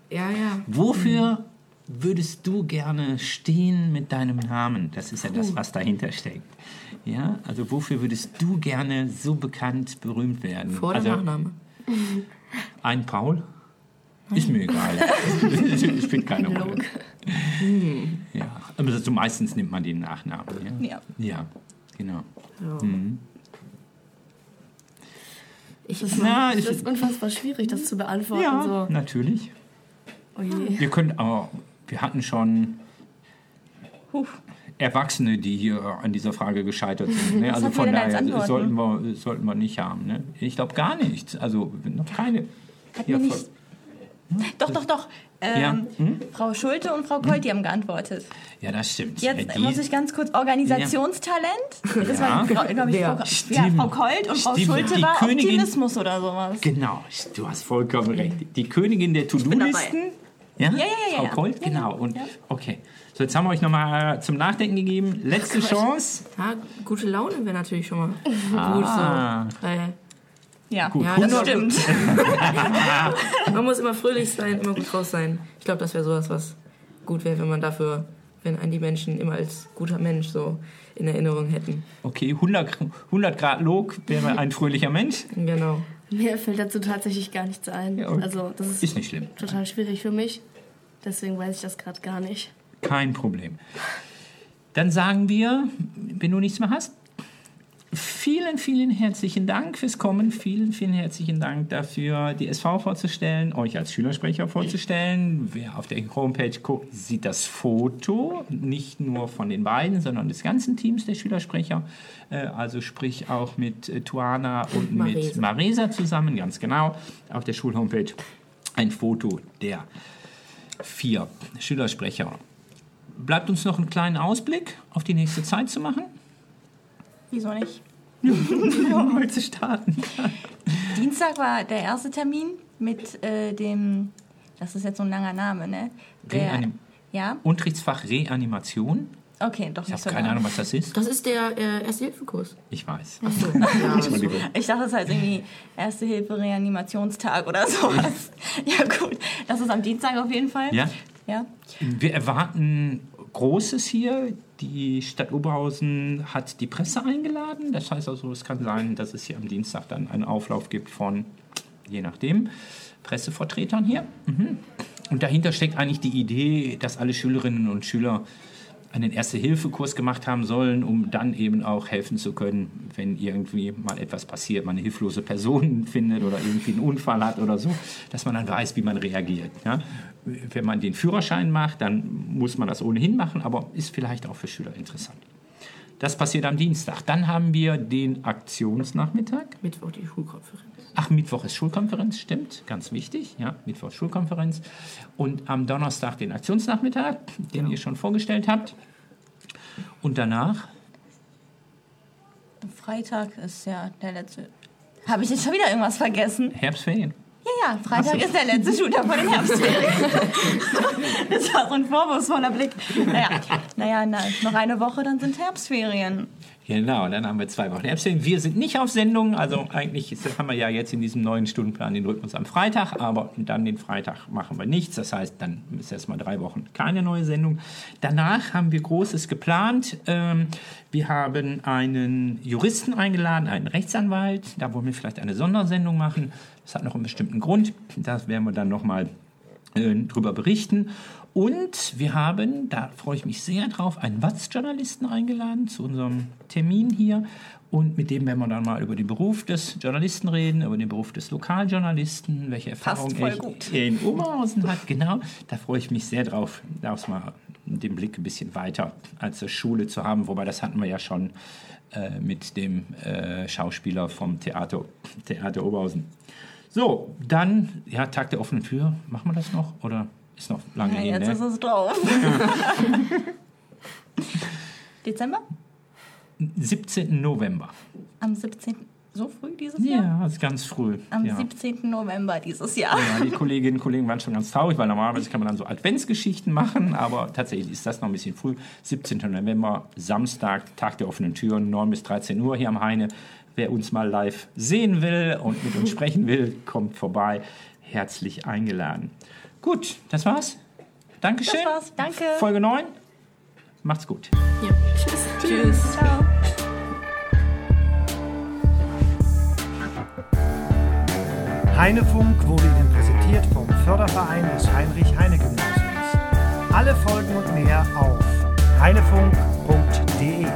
Ja, ja. Wofür würdest du gerne stehen mit deinem Namen? Das ist ja das, was dahinter steckt. Ja, also wofür würdest du gerne so bekannt, berühmt werden? Vor oder also, Nachname? Ein Paul? Ist mir egal. ich bin keine Rolle. Ja, aber so meistens nimmt man den Nachnamen. Ja, Ja. ja genau. Ja. Ich, Na, Es ich, ist unfassbar schwierig, das zu beantworten. ja, So. natürlich. Oh. Wir können, aber wir hatten schon Erwachsene, die hier an dieser Frage gescheitert sind. Ne? Also von als daher Antworten? sollten wir, sollten wir nicht haben. Ne? Ich glaube gar nichts. Also noch keine. Hat Ja, mir voll- nicht. Doch, doch, doch. Ähm, Ja. Hm? Frau Schulte und Frau Colt, die haben geantwortet. ja, das stimmt. Jetzt Ja, die- muss ich ganz kurz Organisationstalent. Das war, Ja. glaube ich, Wer? Frau, ja. Frau Colt und Frau Stimmt. Schulte Die war Königin- Optimismus oder sowas. Genau, du hast vollkommen recht. Die Königin der To-Do-Listen. Ja? Ja, ja, ja, Frau Ja, genau. Und, Ja. Okay, so jetzt haben wir euch nochmal zum Nachdenken gegeben. Letzte Chance. ja, gute Laune wäre natürlich schon mal Ah. gut so. Weil Ja, Gut, Ja, das 100 stimmt. man muss immer fröhlich sein, immer gut draus sein. Ich glaube, das wäre sowas, was gut wäre, wenn man dafür, wenn einen die Menschen immer als guter Mensch so in Erinnerung hätten. Okay, 100, 100 Grad Log wäre ein fröhlicher Mensch. Genau. Mir fällt dazu tatsächlich gar nichts ein. Ja, okay. Also das ist, Ist nicht schlimm. total schwierig für mich. Deswegen weiß ich das gerade gar nicht. Kein Problem. Dann sagen wir, wenn du nichts mehr hast, vielen, vielen herzlichen Dank fürs Kommen. Vielen, vielen herzlichen Dank dafür, die SV vorzustellen, euch als Schülersprecher vorzustellen. Wer auf der Homepage guckt, sieht das Foto, nicht nur von den beiden, sondern des ganzen Teams der Schülersprecher. Äh, Also sprich auch mit äh, Tuana und mit Maresa. Maresa zusammen, ganz genau, auf der Schulhomepage ein Foto der vier Schülersprecher. Bleibt uns noch einen kleinen Ausblick auf die nächste Zeit zu machen. Wieso nicht? Um mal zu starten. Dienstag war der erste Termin mit äh, dem, das ist jetzt so ein langer Name, ne? Der, an dem- Ja? Unterrichtsfach Reanimation. Okay, doch Ich nicht habe so keine lange. Ahnung, was das ist. Das ist der äh, Erste-Hilfe-Kurs. Ich weiß. Ja, Entschuldigung. Ich dachte, das heißt irgendwie Erste Hilfe Reanimationstag oder sowas. ja gut, das ist am Dienstag auf jeden Fall. Ja. Ja. Wir erwarten Großes hier. Die Stadt Oberhausen hat die Presse eingeladen. Das heißt also, es kann sein, dass es hier am Dienstag dann einen Auflauf gibt von, je nachdem, Pressevertretern hier. Mhm. Und dahinter steckt eigentlich die Idee, dass alle Schülerinnen und Schüler einen Erste-Hilfe-Kurs gemacht haben sollen, um dann eben auch helfen zu können, wenn irgendwie mal etwas passiert, man eine hilflose Person findet oder irgendwie einen Unfall hat oder so, dass man dann weiß, wie man reagiert. Ja? Wenn man den Führerschein macht, dann muss man das ohnehin machen, aber ist vielleicht auch für Schüler interessant. Das passiert am Dienstag. Dann haben wir den Aktionsnachmittag. Mittwoch die Schulkonferenz. Ach, Mittwoch ist Schulkonferenz, stimmt, ganz wichtig. Ja, Mittwoch ist Schulkonferenz. Und am Donnerstag den Aktionsnachmittag, den ihr schon vorgestellt habt. Und danach, Freitag ist ja der letzte. Habe ich jetzt schon wieder irgendwas vergessen? Herbstferien. Ja, ja, Freitag ist der letzte Schultag vor den Herbstferien. das war so ein vorwurfsvoller Blick. Naja, naja na, noch eine Woche, dann sind Herbstferien. Genau, dann haben wir zwei Wochen Herbstferien. Wir sind nicht auf Sendung, also eigentlich ist, haben wir ja jetzt in diesem neuen Stundenplan den Rhythmus am Freitag, aber dann den Freitag machen wir nichts. Das heißt, dann ist erstmal drei Wochen keine neue Sendung. Danach haben wir Großes geplant. Ähm, wir haben einen Juristen eingeladen, einen Rechtsanwalt. Da wollen wir vielleicht eine Sondersendung machen. Das hat noch einen bestimmten Grund. Das werden wir dann nochmal äh, drüber berichten. Und wir haben, da freue ich mich sehr drauf, einen Watz-Journalisten eingeladen zu unserem Termin hier. Und mit dem werden wir dann mal über den Beruf des Journalisten reden, über den Beruf des Lokaljournalisten, welche Erfahrungen er in Oberhausen hat. Genau, da freue ich mich sehr drauf, daraus mal den Blick ein bisschen weiter als zur Schule zu haben. Wobei das hatten wir ja schon äh, mit dem äh, Schauspieler vom Theater, Theater Oberhausen. So, dann, ja, Tag der offenen Tür. Machen wir das noch? Oder ist noch lange Ja, hin? jetzt Ne? ist es drauf. Dezember? 17. November. Am 17. So früh dieses Jahr? Ja, ist ganz früh. Am ja. 17. November dieses Jahr. Ja, die Kolleginnen und Kollegen waren schon ganz traurig, weil normalerweise kann man dann so Adventsgeschichten machen, aber tatsächlich ist das noch ein bisschen früh. 17. November, Samstag, Tag der offenen Türen, 9 bis 13 Uhr hier am Heine. Wer uns mal live sehen will und mit uns sprechen will, kommt vorbei. Herzlich eingeladen. Gut, das war's. Dankeschön. Das war's. Danke. Folge 9. Macht's gut. Ja. Tschüss. Tschüss. Ciao. Heinefunk wurde Ihnen präsentiert vom Förderverein des Heinrich-Heine-Gymnasiums. Alle Folgen und mehr auf heinefunk.de.